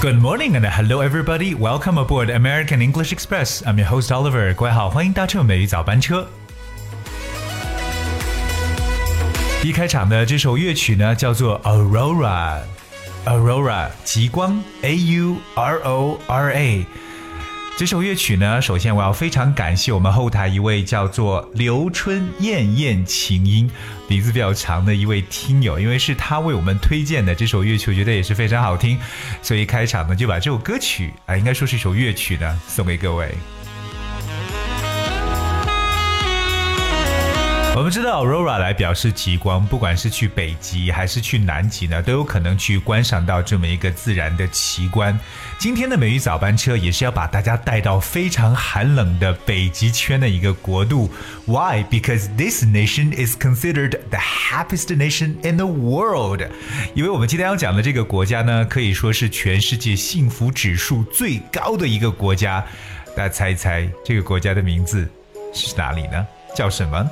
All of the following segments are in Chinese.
Good morning and hello everybody. Welcome aboard American English Express. I'm your host Oliver. 各位好，欢迎搭乘美语早班车。一开场的这首乐曲呢，叫做 Aurora。Aurora 极光，A U R O R A。 这首乐曲呢，首先我要非常感谢我们后台一位叫做刘春燕燕琴音，名字比较长的一位听友，因为是他为我们推荐的这首乐曲，我觉得也是非常好听，所以开场呢就把这首歌曲啊，应该说是一首乐曲呢，送给各位。我们知道 Aurora 来表示极光，不管是去北极还是去南极呢，都有可能去观赏到这么一个自然的奇观。今天的美语早班车也是要把大家带到非常寒冷的北极圈的一个国度。Why? Because this nation is considered the happiest nation in the world. 因为我们今天要讲的这个国家呢，可以说是全世界幸福指数最高的一个国家。大家猜一猜，这个国家的名字是哪里呢？叫什么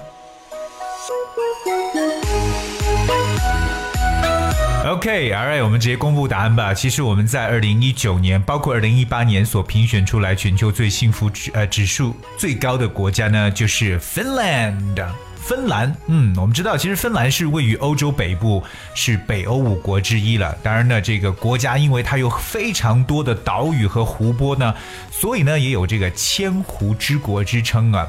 ？OK，Alright，我们直接公布答案吧。其实我们在二零一九年，包括二零一八年所评选出来全球最幸福指呃指数最高的国家呢，就是 Finland。芬兰，嗯，我们知道，其实芬兰是位于欧洲北部，是北欧五国之一了。当然呢，这个国家因为它有非常多的岛屿和湖泊呢，所以呢也有这个千湖之国之称啊。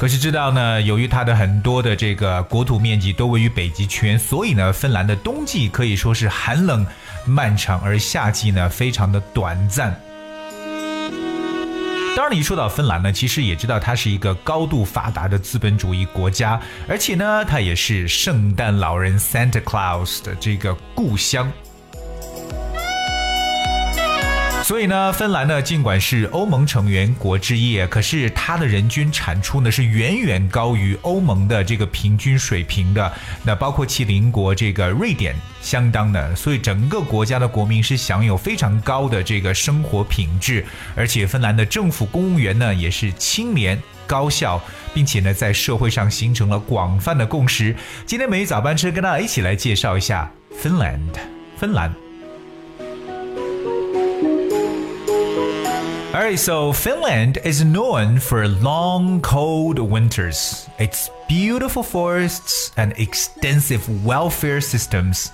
可是知道呢，由于它的很多的这个国土面积都位于北极圈，所以呢，芬兰的冬季可以说是寒冷漫长，而夏季呢非常的短暂。当然，你一说到芬兰呢，其实也知道它是一个高度发达的资本主义国家，而且呢，它也是圣诞老人 Santa Claus 的这个故乡。所以呢，芬兰呢，尽管是欧盟成员国之一，可是它的人均产出呢是远远高于欧盟的这个平均水平的。那包括其邻国这个瑞典相当的，所以整个国家的国民是享有非常高的这个生活品质。而且芬兰的政府公务员呢也是清廉高效，并且呢在社会上形成了广泛的共识。今天每日早班车跟大家一起来介绍一下芬兰，芬兰。Alright, so Finland is known for long, cold winters, its beautiful forests, and extensive welfare systems.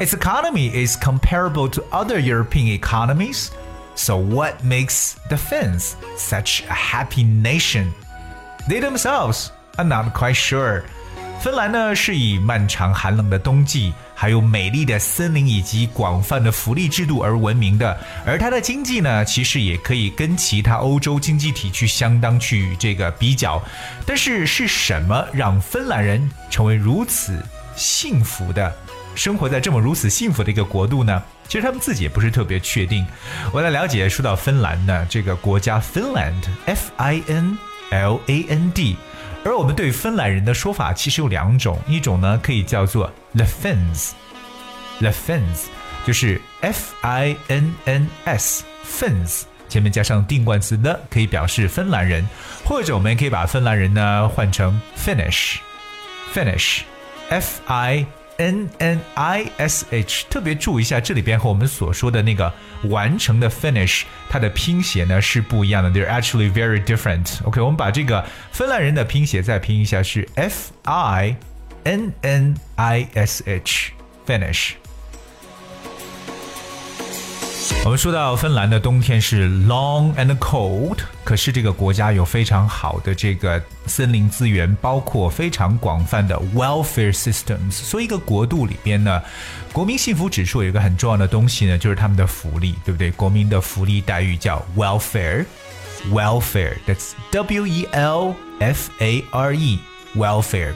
Its economy is comparable to other European economies. So, what makes the Finns such a happy nation? They themselves are not quite sure. 芬兰呢是以漫长寒冷的冬季， 还有美丽的森林以及广泛的福利制度而闻名的。而它的经济呢，其实也可以跟其他欧洲经济体去相当去这个比较。但是是什么让芬兰人成为如此幸福的，生活在这么如此幸福的一个国度呢？其实他们自己也不是特别确定。我来了解，说到芬兰呢，这个国家 Finland，F I N L A N D。而我们对芬兰人的说法其实有两种，一种呢可以叫做 the Finns，the Finns 就是 F I N N S，Finns 前面加上定冠词 the，可以表示芬兰人，或者我们也可以把芬兰人呢换成 Finnish，Finnish，F I。N N I S H，特别注意一下，这里边和我们所说的那个完成的 finish，它的拼写呢是不一样的。They're actually very different. OK，我们把这个芬兰人的拼写再拼一下，是 F I N N I S H，finish。 我们说到芬兰的冬天是 long and cold，可是这个国家有非常好的这个森林资源，包括非常广泛的 welfare systems。所以一个国度里边呢，国民幸福指数有一个很重要的东西呢，就是他们的福利，对不对？国民的福利待遇叫 welfare，welfare，that's W E L F A R E，welfare。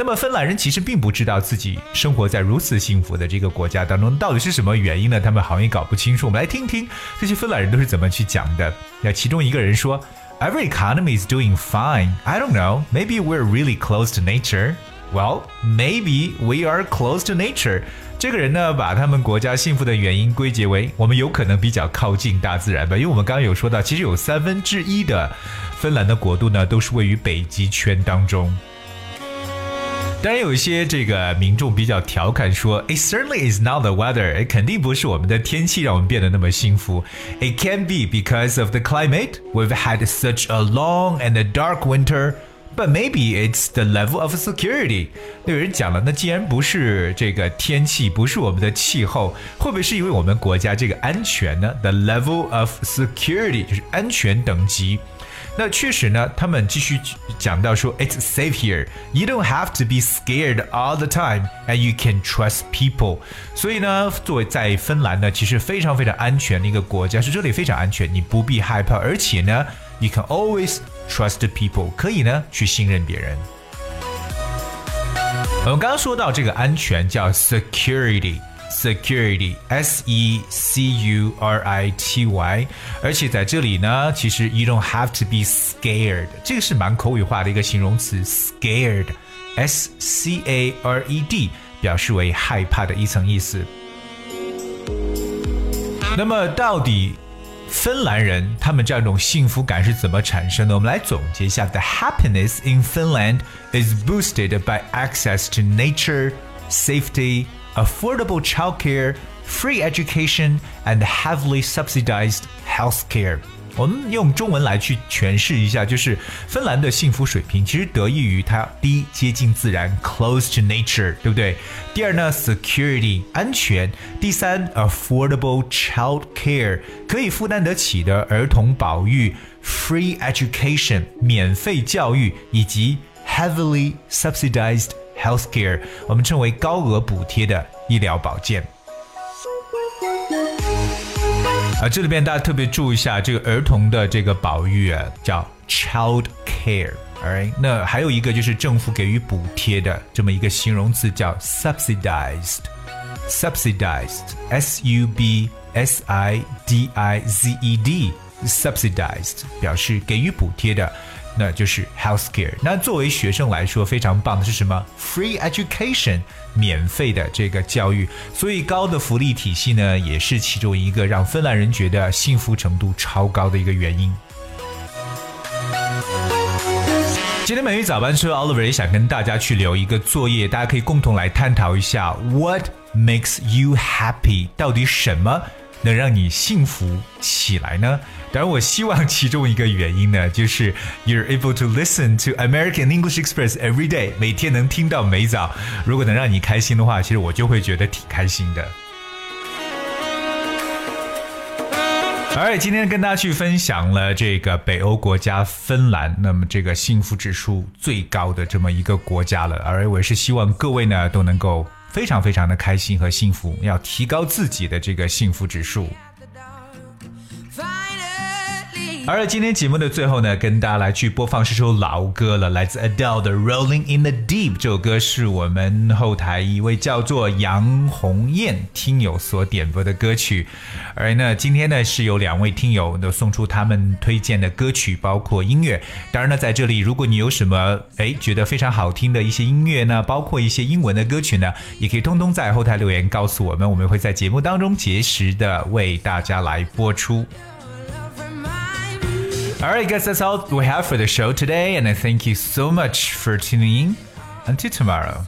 那么芬兰人其实并不知道自己生活在如此幸福的这个国家当中，到底是什么原因呢？他们好像也搞不清楚。我们来听听这些芬兰人都是怎么去讲的。那其中一个人说：“Every economy is doing fine. I don't know. Maybe we're really close to nature. Well, maybe we are close to nature.” 这个人呢，把他们国家幸福的原因归结为我们有可能比较靠近大自然吧。因为我们刚刚有说到，其实有三分之一的芬兰的国度呢，都是位于北极圈当中。当然有一些这个民众比较调侃说，It certainly is not the weather，肯定不是我们的天气让我们变得那么幸福。It can be because of the climate. We've had such a long and a dark winter. But maybe it's the level of security。那有人讲了，那既然不是这个天气，不是我们的气候，会不会是因为我们国家这个安全呢？The level of security 就是安全等级。那确实呢，他们继续讲到说，It's safe here. You don't have to be scared all the time, and you can trust people. 所以呢，作为在芬兰呢，其实非常非常安全的一个国家，是这里非常安全，你不必害怕，而且呢，you can always trust people，可以呢去信任别人。我们刚刚说到这个安全叫 security。security s e c u r i t y，而且在这里呢，其实 you don't have to be scared，这个是蛮口语化的一个形容词，scared s c a r e d，表示为害怕的一层意思。那么到底芬兰人他们这样一种幸福感是怎么产生的？我们来总结一下：The happiness in Finland is boosted by access to nature, safety affordable childcare, free education, and heavily subsidized healthcare. 我们用中文来去诠释一下，就是芬兰的幸福水平其实得益于它第一接近自然 （close to nature），对不对？第二呢，security 安全；第三，affordable child care 可以负担得起的儿童保育；free education 免费教育，以及 heavily subsidized healthcare，我们称为高额补贴的医疗保健。啊，这里边大家特别注意一下，这个儿童的这个保育啊，叫 child care，alright？那还有一个就是政府给予补贴的这么一个形容词叫 subsidized，subsidized，s u b s i d i z e d，subsidized 表示给予补贴的。那就是 healthcare。那作为学生来说，非常棒的是什么？Free education，免费的这个教育。所以高的福利体系呢，也是其中一个让芬兰人觉得幸福程度超高的一个原因。今天美语早班车，Oliver 也想跟大家去留一个作业，大家可以共同来探讨一下：What makes you happy？到底什么能让你幸福起来呢？当然，我希望其中一个原因呢，就是 you're able to listen to American English Express every day，每天能听到美早。如果能让你开心的话，其实我就会觉得挺开心的。而今天跟大家去分享了这个北欧国家芬兰，那么这个幸福指数最高的这么一个国家了。而我是希望各位呢都能够非常非常的开心和幸福，要提高自己的这个幸福指数。而今天节目的最后呢，跟大家来去播放是首老歌了，来自 Adele 的《Rolling in the Deep》。这首歌是我们后台一位叫做杨红艳听友所点播的歌曲。而呢，今天呢是有两位听友呢送出他们推荐的歌曲，包括音乐。当然呢，在这里，如果你有什么哎觉得非常好听的一些音乐呢，包括一些英文的歌曲呢，也可以通通在后台留言告诉我们，我们会在节目当中及时的为大家来播出。All right, guys, that's all we have for the show today, and I thank you so much for tuning in. Until tomorrow.